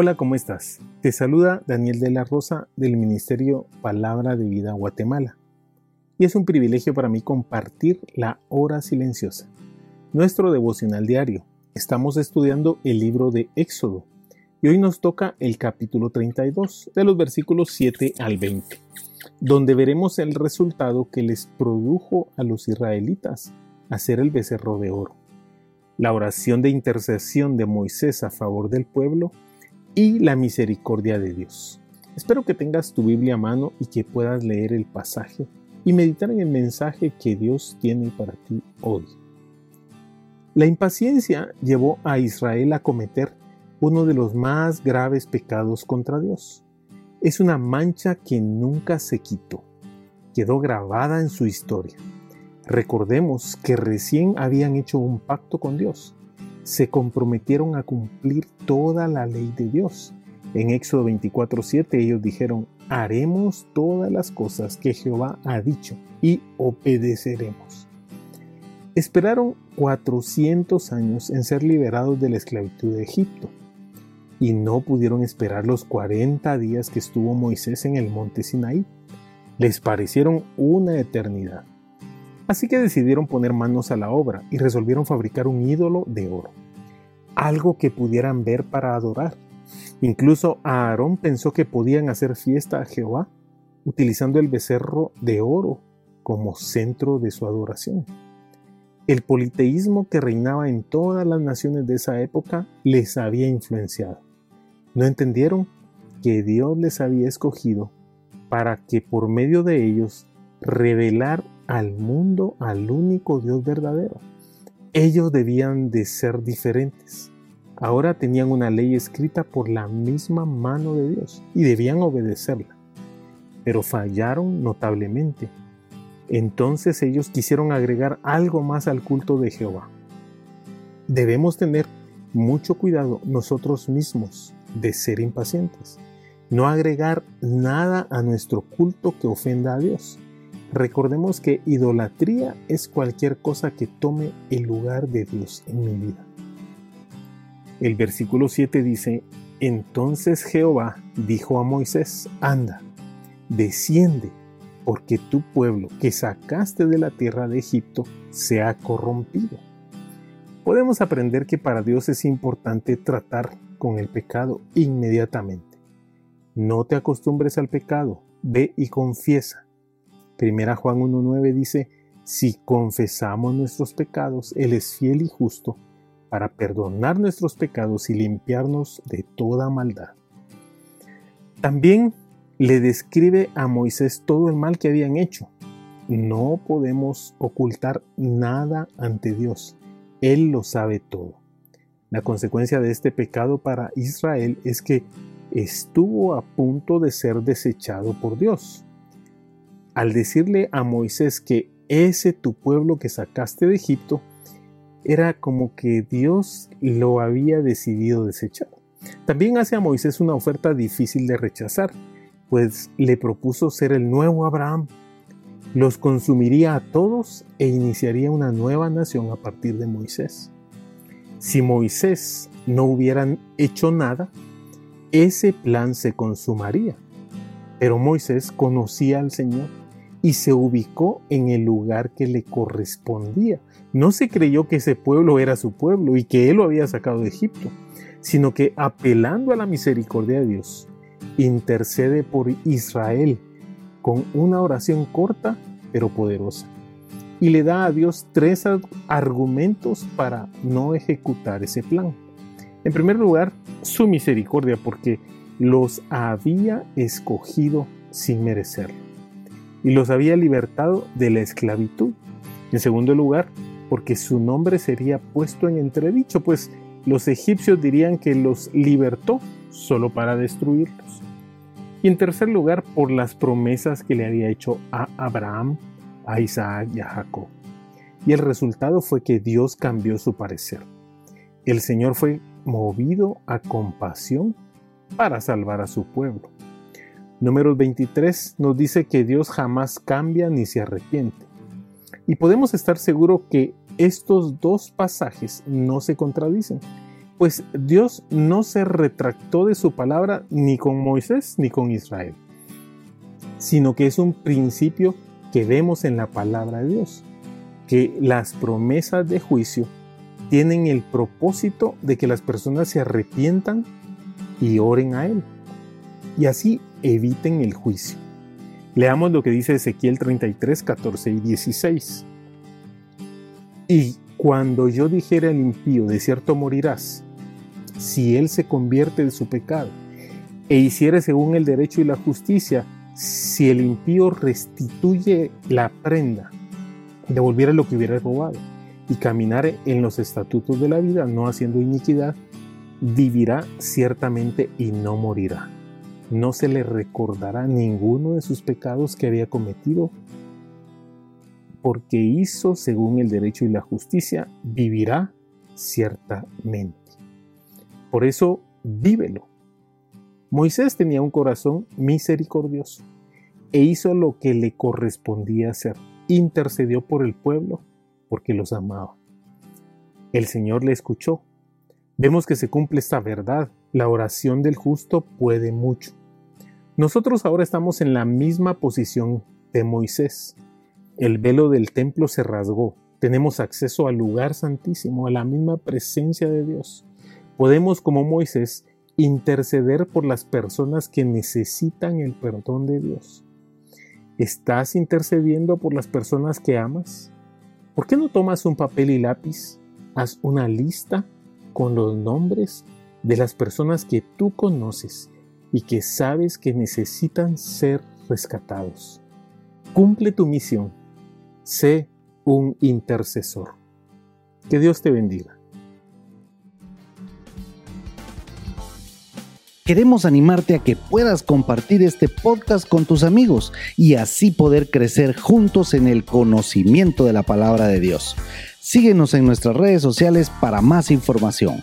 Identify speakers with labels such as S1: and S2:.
S1: Hola, ¿cómo estás? Te saluda Daniel de la Rosa del Ministerio Palabra de Vida Guatemala. Y es un privilegio para mí compartir la hora silenciosa, nuestro devocional diario. Estamos estudiando el libro de Éxodo y hoy nos toca el capítulo 32 de los versículos 7 al 20, donde veremos el resultado que les produjo a los israelitas hacer el becerro de oro. La oración de intercesión de Moisés a favor del pueblo y la misericordia de Dios. Espero que tengas tu Biblia a mano y que puedas leer el pasaje y meditar en el mensaje que Dios tiene para ti hoy. La impaciencia llevó a Israel a cometer uno de los más graves pecados contra Dios. Es una mancha que nunca se quitó, quedó grabada en su historia. Recordemos que recién habían hecho un pacto con Dios se comprometieron a cumplir toda la ley de Dios. En Éxodo 24:7 ellos dijeron, haremos todas las cosas que Jehová ha dicho y obedeceremos. Esperaron 400 años en ser liberados de la esclavitud de Egipto y no pudieron esperar los 40 días que estuvo Moisés en el monte Sinaí. Les parecieron una eternidad. Así que decidieron poner manos a la obra y resolvieron fabricar un ídolo de oro, algo que pudieran ver para adorar. Incluso Aarón pensó que podían hacer fiesta a Jehová utilizando el becerro de oro como centro de su adoración. El politeísmo que reinaba en todas las naciones de esa época les había influenciado. No entendieron que Dios les había escogido para que por medio de ellos revelar al mundo al único Dios verdadero. Ellos debían de ser diferentes. Ahora tenían una ley escrita por la misma mano de Dios y debían obedecerla. Pero fallaron notablemente. Entonces ellos quisieron agregar algo más al culto de Jehová. Debemos tener mucho cuidado nosotros mismos de ser impacientes. No agregar nada a nuestro culto que ofenda a Dios Recordemos que idolatría es cualquier cosa que tome el lugar de Dios en mi vida. El versículo 7 dice, entonces Jehová dijo a Moisés, anda, desciende, porque tu pueblo que sacaste de la tierra de Egipto se ha corrompido. Podemos aprender que para Dios es importante tratar con el pecado inmediatamente. No te acostumbres al pecado, ve y confiesa Primera Juan 1.9 dice, si confesamos nuestros pecados, Él es fiel y justo para perdonar nuestros pecados y limpiarnos de toda maldad. También le describe a Moisés todo el mal que habían hecho. No podemos ocultar nada ante Dios. Él lo sabe todo. La consecuencia de este pecado para Israel es que estuvo a punto de ser desechado por Dios al decirle a Moisés que ese tu pueblo que sacaste de Egipto era como que Dios lo había decidido desechar. También hace a Moisés una oferta difícil de rechazar, pues le propuso ser el nuevo Abraham. Los consumiría a todos e iniciaría una nueva nación a partir de Moisés. Si Moisés no hubieran hecho nada, ese plan se consumaría. Pero Moisés conocía al Señor y se ubicó en el lugar que le correspondía. No se creyó que ese pueblo era su pueblo y que él lo había sacado de Egipto, sino que apelando a la misericordia de Dios, intercede por Israel con una oración corta pero poderosa. Y le da a Dios tres argumentos para no ejecutar ese plan. En primer lugar, su misericordia, porque los había escogido sin merecerlo y los había libertado de la esclavitud. En segundo lugar, porque su nombre sería puesto en entredicho, pues los egipcios dirían que los libertó solo para destruirlos. Y en tercer lugar, por las promesas que le había hecho a Abraham, a Isaac y a Jacob. Y el resultado fue que Dios cambió su parecer. El Señor fue movido a compasión para salvar a su pueblo. Número 23 nos dice que Dios jamás cambia ni se arrepiente. Y podemos estar seguros que estos dos pasajes no se contradicen, pues Dios no se retractó de su palabra ni con Moisés ni con Israel, sino que es un principio que vemos en la palabra de Dios, que las promesas de juicio tienen el propósito de que las personas se arrepientan y oren a Él y así eviten el juicio. Leamos lo que dice Ezequiel 33, 14 y 16. Y cuando yo dijera al impío, de cierto morirás, si él se convierte de su pecado e hiciere según el derecho y la justicia, si el impío restituye la prenda, devolviera lo que hubiera robado y caminar en los estatutos de la vida, no haciendo iniquidad, vivirá ciertamente y no morirá no se le recordará ninguno de sus pecados que había cometido, porque hizo según el derecho y la justicia, vivirá ciertamente. Por eso, vívelo. Moisés tenía un corazón misericordioso e hizo lo que le correspondía hacer. Intercedió por el pueblo porque los amaba. El Señor le escuchó. Vemos que se cumple esta verdad. La oración del justo puede mucho. Nosotros ahora estamos en la misma posición de Moisés. El velo del templo se rasgó. Tenemos acceso al lugar santísimo, a la misma presencia de Dios. Podemos, como Moisés, interceder por las personas que necesitan el perdón de Dios. ¿Estás intercediendo por las personas que amas? ¿Por qué no tomas un papel y lápiz? Haz una lista con los nombres de las personas que tú conoces y que sabes que necesitan ser rescatados. Cumple tu misión. Sé un intercesor. Que Dios te bendiga.
S2: Queremos animarte a que puedas compartir este podcast con tus amigos y así poder crecer juntos en el conocimiento de la palabra de Dios. Síguenos en nuestras redes sociales para más información.